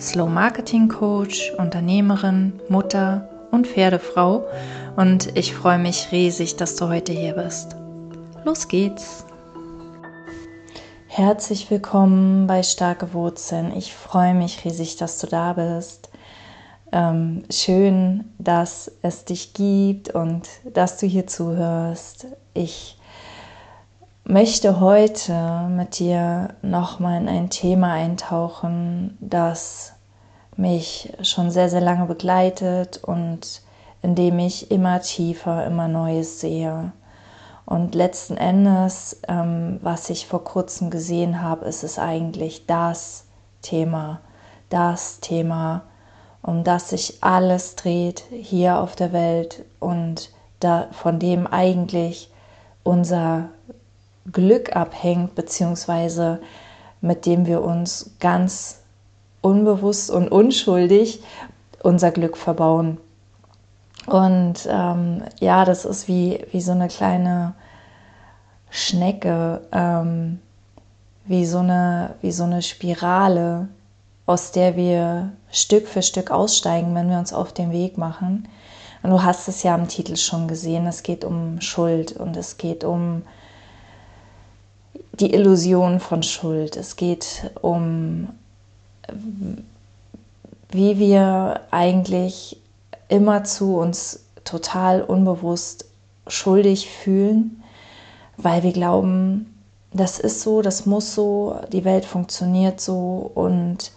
Slow Marketing Coach, Unternehmerin, Mutter und Pferdefrau und ich freue mich riesig, dass du heute hier bist. Los geht's! Herzlich willkommen bei Starke Wurzeln. Ich freue mich riesig, dass du da bist. Ähm, schön, dass es dich gibt und dass du hier zuhörst. Ich möchte heute mit dir nochmal in ein Thema eintauchen, das mich schon sehr, sehr lange begleitet und in dem ich immer tiefer, immer Neues sehe. Und letzten Endes, ähm, was ich vor kurzem gesehen habe, ist es eigentlich das Thema, das Thema, um das sich alles dreht hier auf der Welt und da, von dem eigentlich unser Glück abhängt, beziehungsweise mit dem wir uns ganz unbewusst und unschuldig unser Glück verbauen. Und ähm, ja, das ist wie, wie so eine kleine Schnecke, ähm, wie, so eine, wie so eine Spirale, aus der wir Stück für Stück aussteigen, wenn wir uns auf den Weg machen. Und du hast es ja im Titel schon gesehen, es geht um Schuld und es geht um die Illusion von Schuld. Es geht um, wie wir eigentlich immer zu uns total unbewusst schuldig fühlen, weil wir glauben, das ist so, das muss so, die Welt funktioniert so und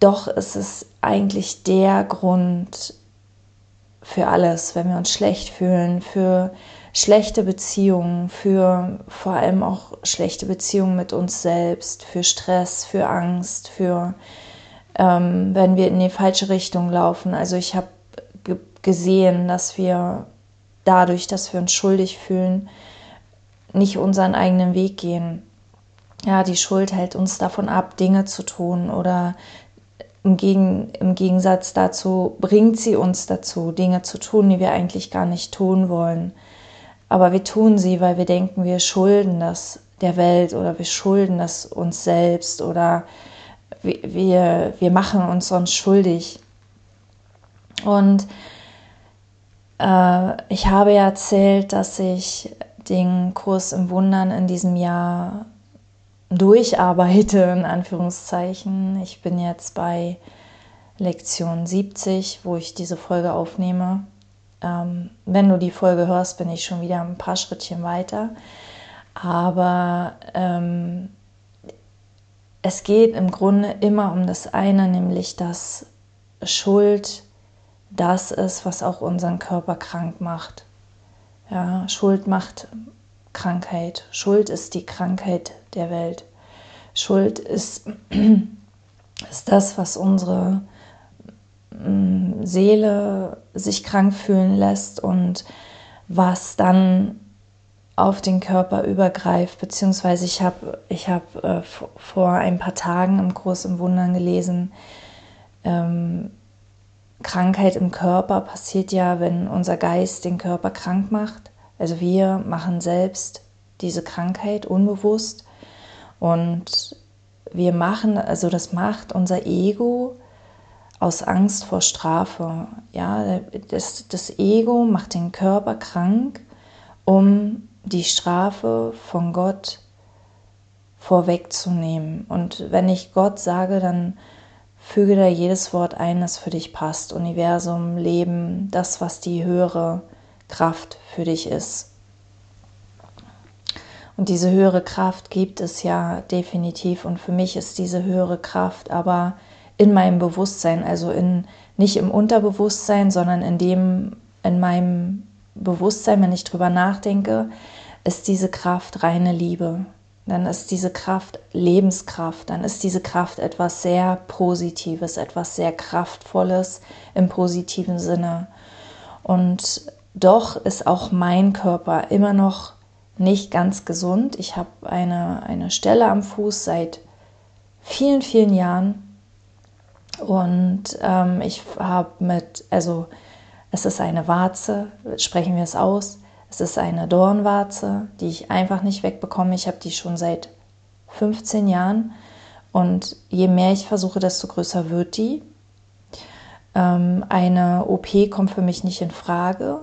doch ist es eigentlich der Grund für alles, wenn wir uns schlecht fühlen, für schlechte Beziehungen, für vor allem auch schlechte Beziehungen mit uns selbst, für Stress, für Angst, für ähm, wenn wir in die falsche Richtung laufen. Also ich habe gesehen, dass wir dadurch, dass wir uns schuldig fühlen, nicht unseren eigenen Weg gehen. Ja, die Schuld hält uns davon ab, Dinge zu tun oder im, Gegen, im Gegensatz dazu bringt sie uns dazu, Dinge zu tun, die wir eigentlich gar nicht tun wollen. Aber wir tun sie, weil wir denken, wir schulden das der Welt oder wir schulden das uns selbst oder wir, wir machen uns sonst schuldig. Und äh, ich habe ja erzählt, dass ich den Kurs im Wundern in diesem Jahr durcharbeite, in Anführungszeichen. Ich bin jetzt bei Lektion 70, wo ich diese Folge aufnehme. Ähm, wenn du die Folge hörst, bin ich schon wieder ein paar Schrittchen weiter. Aber ähm, es geht im Grunde immer um das eine, nämlich dass Schuld das ist, was auch unseren Körper krank macht. Ja, Schuld macht Krankheit. Schuld ist die Krankheit der Welt. Schuld ist, ist das, was unsere Seele sich krank fühlen lässt und was dann auf den Körper übergreift, beziehungsweise ich habe ich hab, äh, vor ein paar Tagen im Kurs im Wundern gelesen, ähm, Krankheit im Körper passiert ja, wenn unser Geist den Körper krank macht. Also wir machen selbst diese Krankheit unbewusst und wir machen, also das macht unser Ego, aus Angst vor Strafe. Ja, das, das Ego macht den Körper krank, um die Strafe von Gott vorwegzunehmen. Und wenn ich Gott sage, dann füge da jedes Wort ein, das für dich passt. Universum, Leben, das, was die höhere Kraft für dich ist. Und diese höhere Kraft gibt es ja definitiv. Und für mich ist diese höhere Kraft aber in meinem Bewusstsein, also in, nicht im Unterbewusstsein, sondern in dem, in meinem Bewusstsein, wenn ich drüber nachdenke, ist diese Kraft reine Liebe. dann ist diese Kraft Lebenskraft, dann ist diese Kraft etwas sehr Positives, etwas sehr Kraftvolles im positiven Sinne. Und doch ist auch mein Körper immer noch nicht ganz gesund. Ich habe eine, eine Stelle am Fuß seit vielen, vielen Jahren. Und ähm, ich habe mit, also es ist eine Warze, sprechen wir es aus. Es ist eine Dornwarze, die ich einfach nicht wegbekomme. Ich habe die schon seit 15 Jahren und je mehr ich versuche, desto größer wird die. Ähm, eine OP kommt für mich nicht in Frage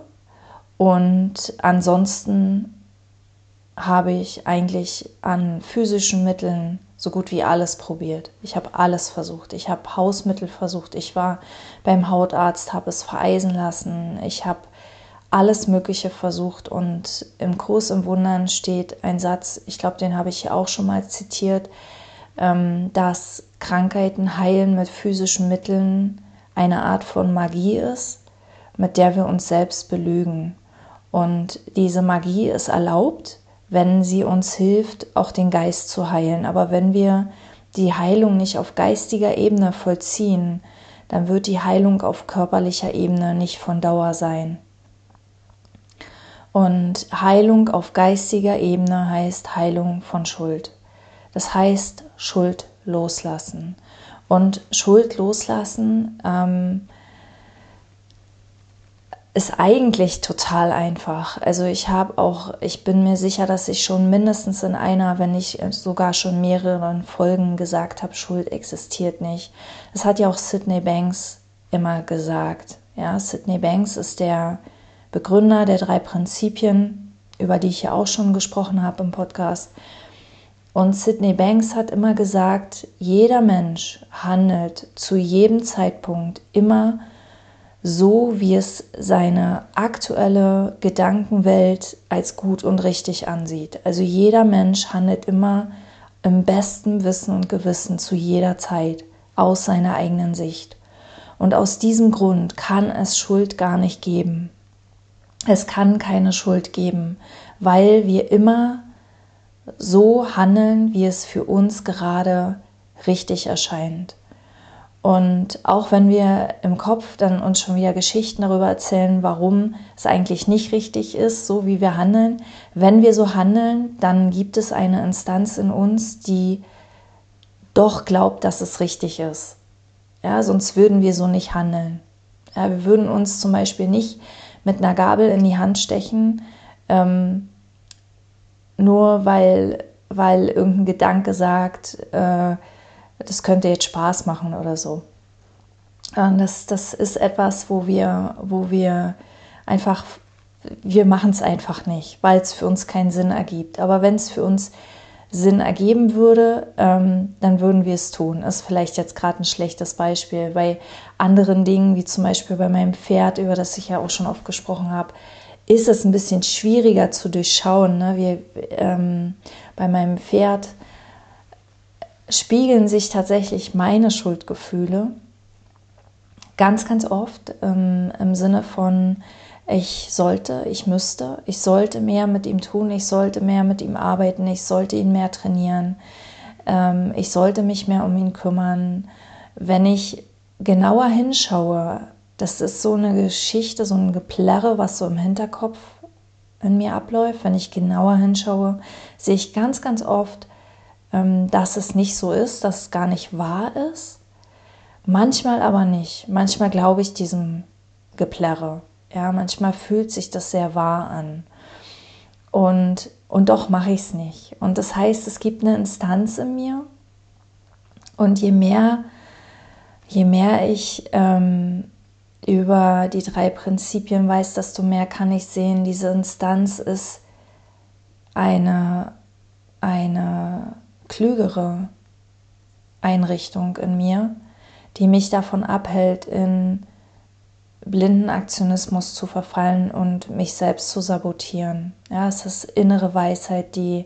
und ansonsten habe ich eigentlich an physischen Mitteln so gut wie alles probiert. Ich habe alles versucht. Ich habe Hausmittel versucht. Ich war beim Hautarzt, habe es vereisen lassen. Ich habe alles Mögliche versucht und im Kurs im Wundern steht ein Satz, ich glaube, den habe ich ja auch schon mal zitiert, ähm, dass Krankheiten heilen mit physischen Mitteln eine Art von Magie ist, mit der wir uns selbst belügen. Und diese Magie ist erlaubt, wenn sie uns hilft, auch den Geist zu heilen. Aber wenn wir die Heilung nicht auf geistiger Ebene vollziehen, dann wird die Heilung auf körperlicher Ebene nicht von Dauer sein. Und Heilung auf geistiger Ebene heißt Heilung von Schuld. Das heißt Schuld loslassen. Und Schuld loslassen ähm, ist eigentlich total einfach. Also ich habe auch, ich bin mir sicher, dass ich schon mindestens in einer, wenn nicht sogar schon mehreren Folgen gesagt habe, Schuld existiert nicht. Das hat ja auch Sidney Banks immer gesagt. Ja, Sidney Banks ist der Begründer der drei Prinzipien, über die ich ja auch schon gesprochen habe im Podcast. Und Sidney Banks hat immer gesagt, jeder Mensch handelt zu jedem Zeitpunkt immer so, wie es seine aktuelle Gedankenwelt als gut und richtig ansieht. Also jeder Mensch handelt immer im besten Wissen und Gewissen zu jeder Zeit aus seiner eigenen Sicht. Und aus diesem Grund kann es Schuld gar nicht geben. Es kann keine Schuld geben, weil wir immer so handeln, wie es für uns gerade richtig erscheint. Und auch wenn wir im Kopf dann uns schon wieder Geschichten darüber erzählen, warum es eigentlich nicht richtig ist, so wie wir handeln, wenn wir so handeln, dann gibt es eine Instanz in uns, die doch glaubt, dass es richtig ist. Ja, sonst würden wir so nicht handeln. Ja, wir würden uns zum Beispiel nicht mit einer Gabel in die Hand stechen, ähm, nur weil, weil irgendein Gedanke sagt, äh, das könnte jetzt Spaß machen oder so. Und das, das ist etwas, wo wir, wo wir einfach, wir machen es einfach nicht, weil es für uns keinen Sinn ergibt. Aber wenn es für uns Sinn ergeben würde, ähm, dann würden wir es tun. Das ist vielleicht jetzt gerade ein schlechtes Beispiel. Bei anderen Dingen, wie zum Beispiel bei meinem Pferd, über das ich ja auch schon oft gesprochen habe, ist es ein bisschen schwieriger zu durchschauen. Ne? Wir, ähm, bei meinem Pferd spiegeln sich tatsächlich meine Schuldgefühle ganz, ganz oft ähm, im Sinne von, ich sollte, ich müsste, ich sollte mehr mit ihm tun, ich sollte mehr mit ihm arbeiten, ich sollte ihn mehr trainieren, ähm, ich sollte mich mehr um ihn kümmern. Wenn ich genauer hinschaue, das ist so eine Geschichte, so ein Geplärre, was so im Hinterkopf in mir abläuft. Wenn ich genauer hinschaue, sehe ich ganz, ganz oft, dass es nicht so ist, dass es gar nicht wahr ist. Manchmal aber nicht. Manchmal glaube ich diesem Geplärre. Ja, manchmal fühlt sich das sehr wahr an. Und, und doch mache ich es nicht. Und das heißt, es gibt eine Instanz in mir. Und je mehr, je mehr ich ähm, über die drei Prinzipien weiß, desto mehr kann ich sehen, diese Instanz ist eine, eine klügere Einrichtung in mir, die mich davon abhält, in blinden Aktionismus zu verfallen und mich selbst zu sabotieren. Ja, es ist innere Weisheit, die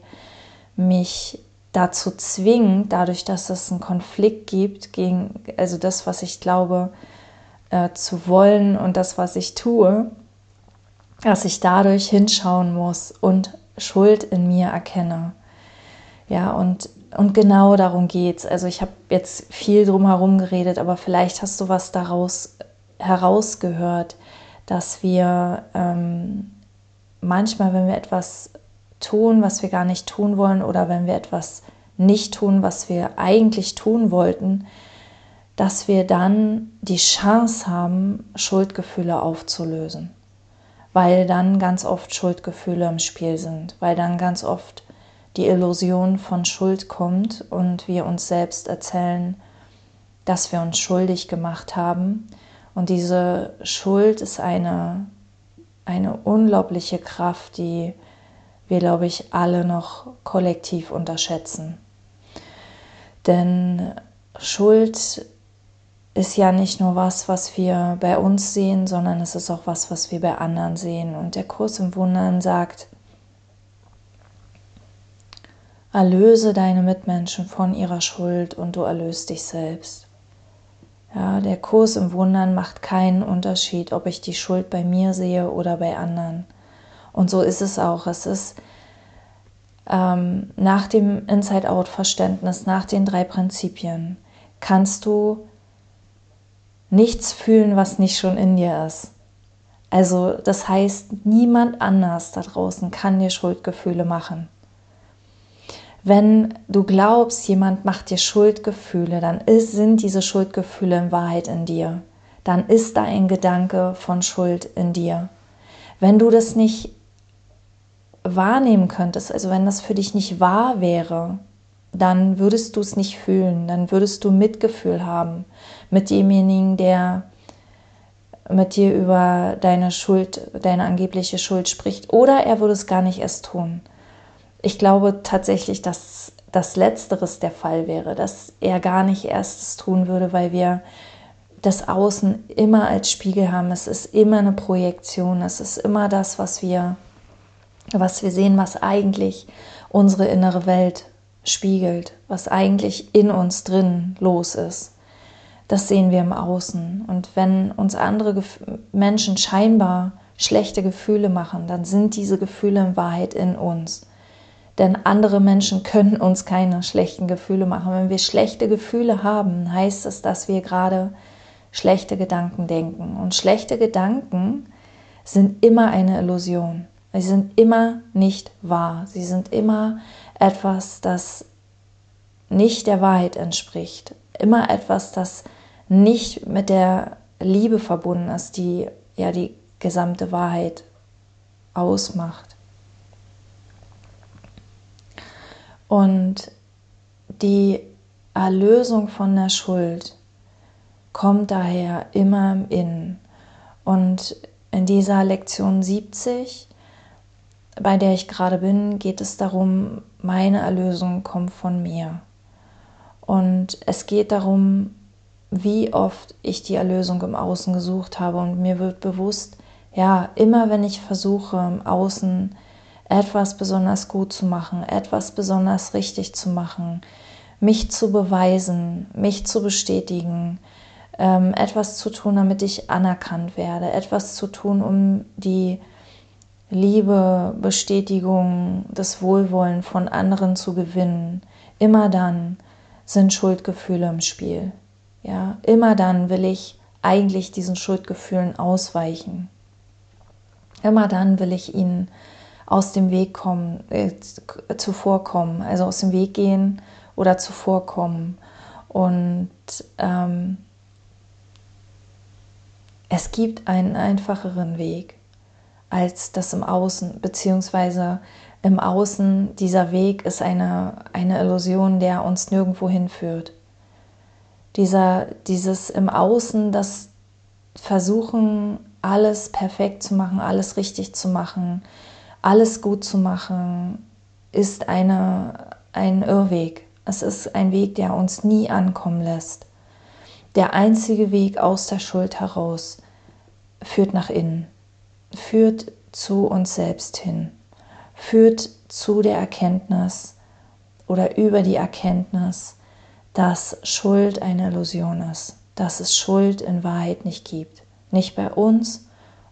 mich dazu zwingt, dadurch, dass es einen Konflikt gibt gegen, also das, was ich glaube äh, zu wollen und das, was ich tue, dass ich dadurch hinschauen muss und Schuld in mir erkenne. Ja, und, und genau darum geht es. Also ich habe jetzt viel drum herum geredet, aber vielleicht hast du was daraus herausgehört, dass wir ähm, manchmal, wenn wir etwas tun, was wir gar nicht tun wollen, oder wenn wir etwas nicht tun, was wir eigentlich tun wollten, dass wir dann die Chance haben, Schuldgefühle aufzulösen. Weil dann ganz oft Schuldgefühle im Spiel sind, weil dann ganz oft die Illusion von Schuld kommt und wir uns selbst erzählen, dass wir uns schuldig gemacht haben. Und diese Schuld ist eine, eine unglaubliche Kraft, die wir, glaube ich, alle noch kollektiv unterschätzen. Denn Schuld ist ja nicht nur was, was wir bei uns sehen, sondern es ist auch was, was wir bei anderen sehen. Und der Kurs im Wundern sagt, erlöse deine Mitmenschen von ihrer Schuld und du erlöst dich selbst. Ja, der Kurs im Wundern macht keinen Unterschied, ob ich die Schuld bei mir sehe oder bei anderen. Und so ist es auch. Es ist ähm, nach dem Inside-Out-Verständnis, nach den drei Prinzipien, kannst du nichts fühlen, was nicht schon in dir ist. Also das heißt, niemand anders da draußen kann dir Schuldgefühle machen. Wenn du glaubst, jemand macht dir Schuldgefühle, dann ist, sind diese Schuldgefühle in Wahrheit in dir. Dann ist da ein Gedanke von Schuld in dir. Wenn du das nicht wahrnehmen könntest, also wenn das für dich nicht wahr wäre, dann würdest du es nicht fühlen, dann würdest du Mitgefühl haben mit demjenigen, der mit dir über deine Schuld, deine angebliche Schuld spricht, oder er würde es gar nicht erst tun. Ich glaube tatsächlich, dass das Letzteres der Fall wäre, dass er gar nicht erst es tun würde, weil wir das Außen immer als Spiegel haben. Es ist immer eine Projektion, es ist immer das, was wir, was wir sehen, was eigentlich unsere innere Welt spiegelt, was eigentlich in uns drin los ist. Das sehen wir im Außen. Und wenn uns andere Gef Menschen scheinbar schlechte Gefühle machen, dann sind diese Gefühle in Wahrheit in uns. Denn andere Menschen können uns keine schlechten Gefühle machen. Wenn wir schlechte Gefühle haben, heißt es, dass wir gerade schlechte Gedanken denken. Und schlechte Gedanken sind immer eine Illusion. Sie sind immer nicht wahr. Sie sind immer etwas, das nicht der Wahrheit entspricht. Immer etwas, das nicht mit der Liebe verbunden ist, die ja die gesamte Wahrheit ausmacht. Und die Erlösung von der Schuld kommt daher immer im Innen. Und in dieser Lektion 70, bei der ich gerade bin, geht es darum, meine Erlösung kommt von mir. Und es geht darum, wie oft ich die Erlösung im Außen gesucht habe. Und mir wird bewusst, ja, immer wenn ich versuche, im Außen etwas besonders gut zu machen, etwas besonders richtig zu machen, mich zu beweisen, mich zu bestätigen, ähm, etwas zu tun, damit ich anerkannt werde, etwas zu tun, um die Liebe, Bestätigung, das Wohlwollen von anderen zu gewinnen. Immer dann sind Schuldgefühle im Spiel. Ja, immer dann will ich eigentlich diesen Schuldgefühlen ausweichen. Immer dann will ich ihnen aus dem Weg kommen, äh, zuvorkommen, also aus dem Weg gehen oder zuvorkommen. Und ähm, es gibt einen einfacheren Weg als das im Außen, beziehungsweise im Außen, dieser Weg ist eine, eine Illusion, der uns nirgendwo hinführt. Dieser, dieses im Außen, das Versuchen, alles perfekt zu machen, alles richtig zu machen, alles gut zu machen, ist eine, ein Irrweg. Es ist ein Weg, der uns nie ankommen lässt. Der einzige Weg aus der Schuld heraus führt nach innen, führt zu uns selbst hin, führt zu der Erkenntnis oder über die Erkenntnis, dass Schuld eine Illusion ist, dass es Schuld in Wahrheit nicht gibt. Nicht bei uns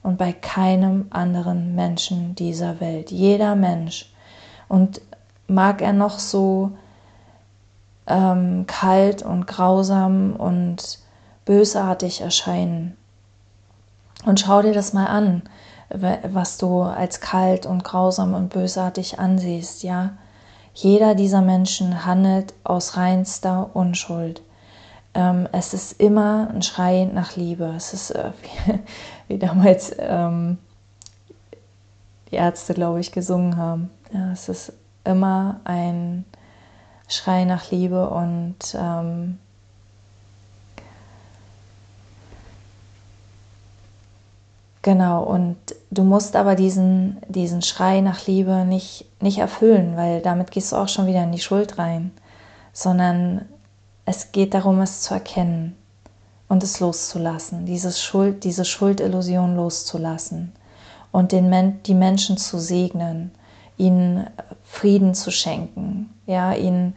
und bei keinem anderen Menschen dieser Welt. Jeder Mensch. Und mag er noch so ähm, kalt und grausam und bösartig erscheinen. Und schau dir das mal an, was du als kalt und grausam und bösartig ansiehst, ja. Jeder dieser Menschen handelt aus reinster Unschuld. Ähm, es ist immer ein Schrei nach Liebe. Es ist äh, wie, wie, damals ähm, die Ärzte, glaube ich, gesungen haben. Ja, es ist immer ein Schrei nach Liebe und ähm, Genau, und du musst aber diesen, diesen Schrei nach Liebe nicht, nicht erfüllen, weil damit gehst du auch schon wieder in die Schuld rein, sondern es geht darum, es zu erkennen und es loszulassen, dieses Schuld, diese Schuldillusion loszulassen und den Men die Menschen zu segnen, ihnen Frieden zu schenken, ja, ihnen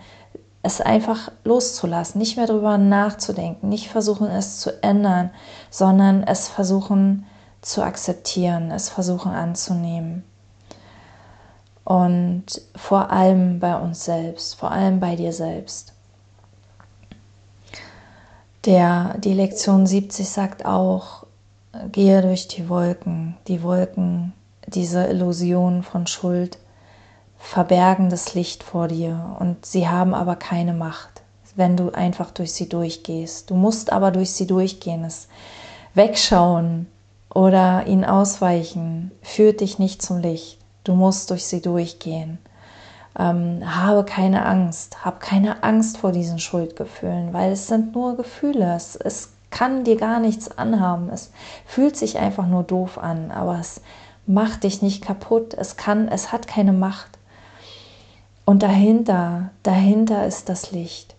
es einfach loszulassen, nicht mehr darüber nachzudenken, nicht versuchen es zu ändern, sondern es versuchen zu akzeptieren, es versuchen anzunehmen. Und vor allem bei uns selbst, vor allem bei dir selbst. Der, die Lektion 70 sagt auch, gehe durch die Wolken. Die Wolken, diese Illusion von Schuld, verbergen das Licht vor dir und sie haben aber keine Macht, wenn du einfach durch sie durchgehst. Du musst aber durch sie durchgehen. Es wegschauen oder ihnen ausweichen führt dich nicht zum Licht. Du musst durch sie durchgehen. Ähm, habe keine Angst, hab keine Angst vor diesen Schuldgefühlen, weil es sind nur Gefühle. Es, es kann dir gar nichts anhaben. Es fühlt sich einfach nur doof an, aber es macht dich nicht kaputt. Es kann, es hat keine Macht. Und dahinter, dahinter ist das Licht.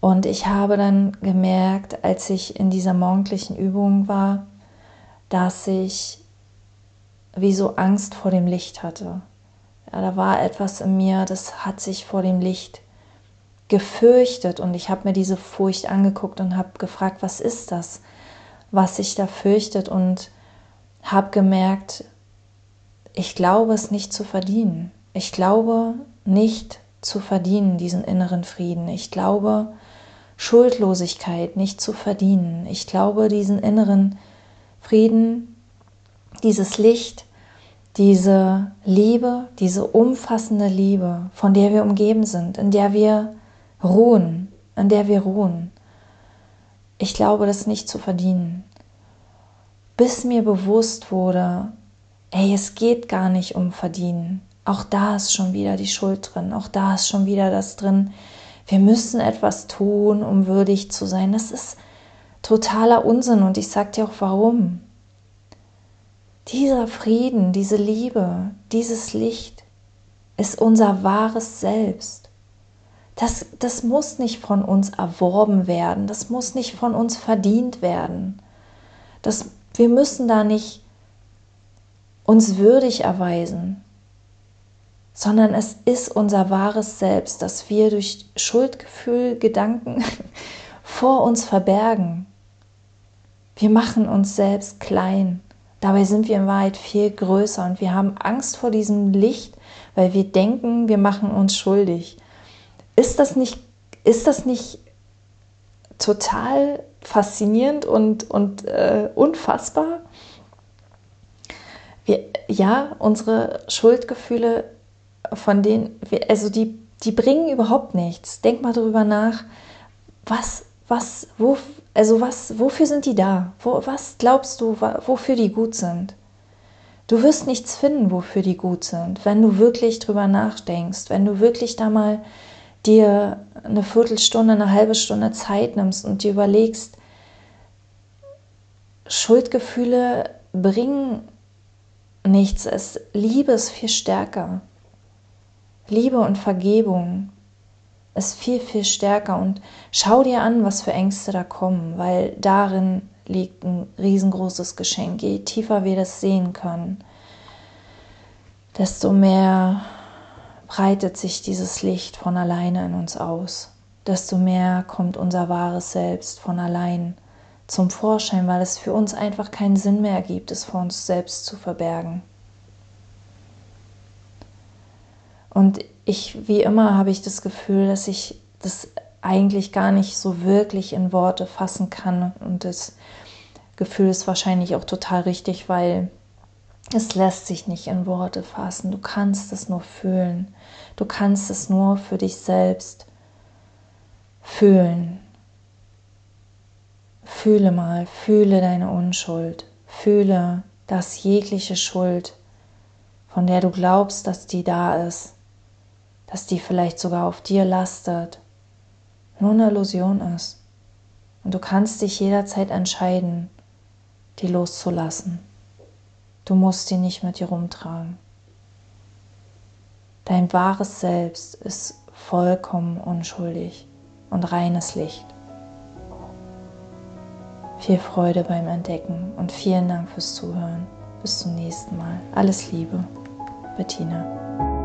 Und ich habe dann gemerkt, als ich in dieser morgendlichen Übung war, dass ich wie so Angst vor dem Licht hatte. Ja, da war etwas in mir, das hat sich vor dem Licht gefürchtet und ich habe mir diese Furcht angeguckt und habe gefragt, was ist das, was sich da fürchtet und habe gemerkt, ich glaube es nicht zu verdienen. Ich glaube nicht zu verdienen, diesen inneren Frieden. Ich glaube Schuldlosigkeit nicht zu verdienen. Ich glaube diesen inneren Frieden, dieses Licht diese Liebe, diese umfassende Liebe, von der wir umgeben sind, in der wir ruhen, in der wir ruhen. Ich glaube, das nicht zu verdienen. Bis mir bewusst wurde, ey, es geht gar nicht um Verdienen. Auch da ist schon wieder die Schuld drin. Auch da ist schon wieder das drin. Wir müssen etwas tun, um würdig zu sein. Das ist totaler Unsinn und ich sage dir auch warum. Dieser Frieden, diese Liebe, dieses Licht ist unser wahres Selbst. Das, das muss nicht von uns erworben werden, das muss nicht von uns verdient werden. Das, wir müssen da nicht uns würdig erweisen, sondern es ist unser wahres Selbst, das wir durch Schuldgefühl, Gedanken vor uns verbergen. Wir machen uns selbst klein. Dabei sind wir in Wahrheit viel größer und wir haben Angst vor diesem Licht, weil wir denken, wir machen uns schuldig. Ist das nicht, ist das nicht total faszinierend und, und äh, unfassbar? Wir, ja, unsere Schuldgefühle, von denen, wir, also die, die bringen überhaupt nichts. Denk mal darüber nach, was, was, wo, also was, wofür sind die da? Wo, was glaubst du, wofür die gut sind? Du wirst nichts finden, wofür die gut sind, wenn du wirklich drüber nachdenkst, wenn du wirklich da mal dir eine Viertelstunde, eine halbe Stunde Zeit nimmst und dir überlegst, Schuldgefühle bringen nichts, es Liebe ist viel stärker. Liebe und Vergebung ist viel, viel stärker. Und schau dir an, was für Ängste da kommen, weil darin liegt ein riesengroßes Geschenk. Je tiefer wir das sehen können, desto mehr breitet sich dieses Licht von alleine in uns aus. Desto mehr kommt unser wahres Selbst von allein zum Vorschein, weil es für uns einfach keinen Sinn mehr ergibt, es vor uns selbst zu verbergen. Und ich, wie immer, habe ich das Gefühl, dass ich das eigentlich gar nicht so wirklich in Worte fassen kann. Und das Gefühl ist wahrscheinlich auch total richtig, weil es lässt sich nicht in Worte fassen. Du kannst es nur fühlen. Du kannst es nur für dich selbst fühlen. Fühle mal, fühle deine Unschuld. Fühle, dass jegliche Schuld, von der du glaubst, dass die da ist, dass die vielleicht sogar auf dir lastet, nur eine Illusion ist. Und du kannst dich jederzeit entscheiden, die loszulassen. Du musst die nicht mit dir rumtragen. Dein wahres Selbst ist vollkommen unschuldig und reines Licht. Viel Freude beim Entdecken und vielen Dank fürs Zuhören. Bis zum nächsten Mal. Alles Liebe, Bettina.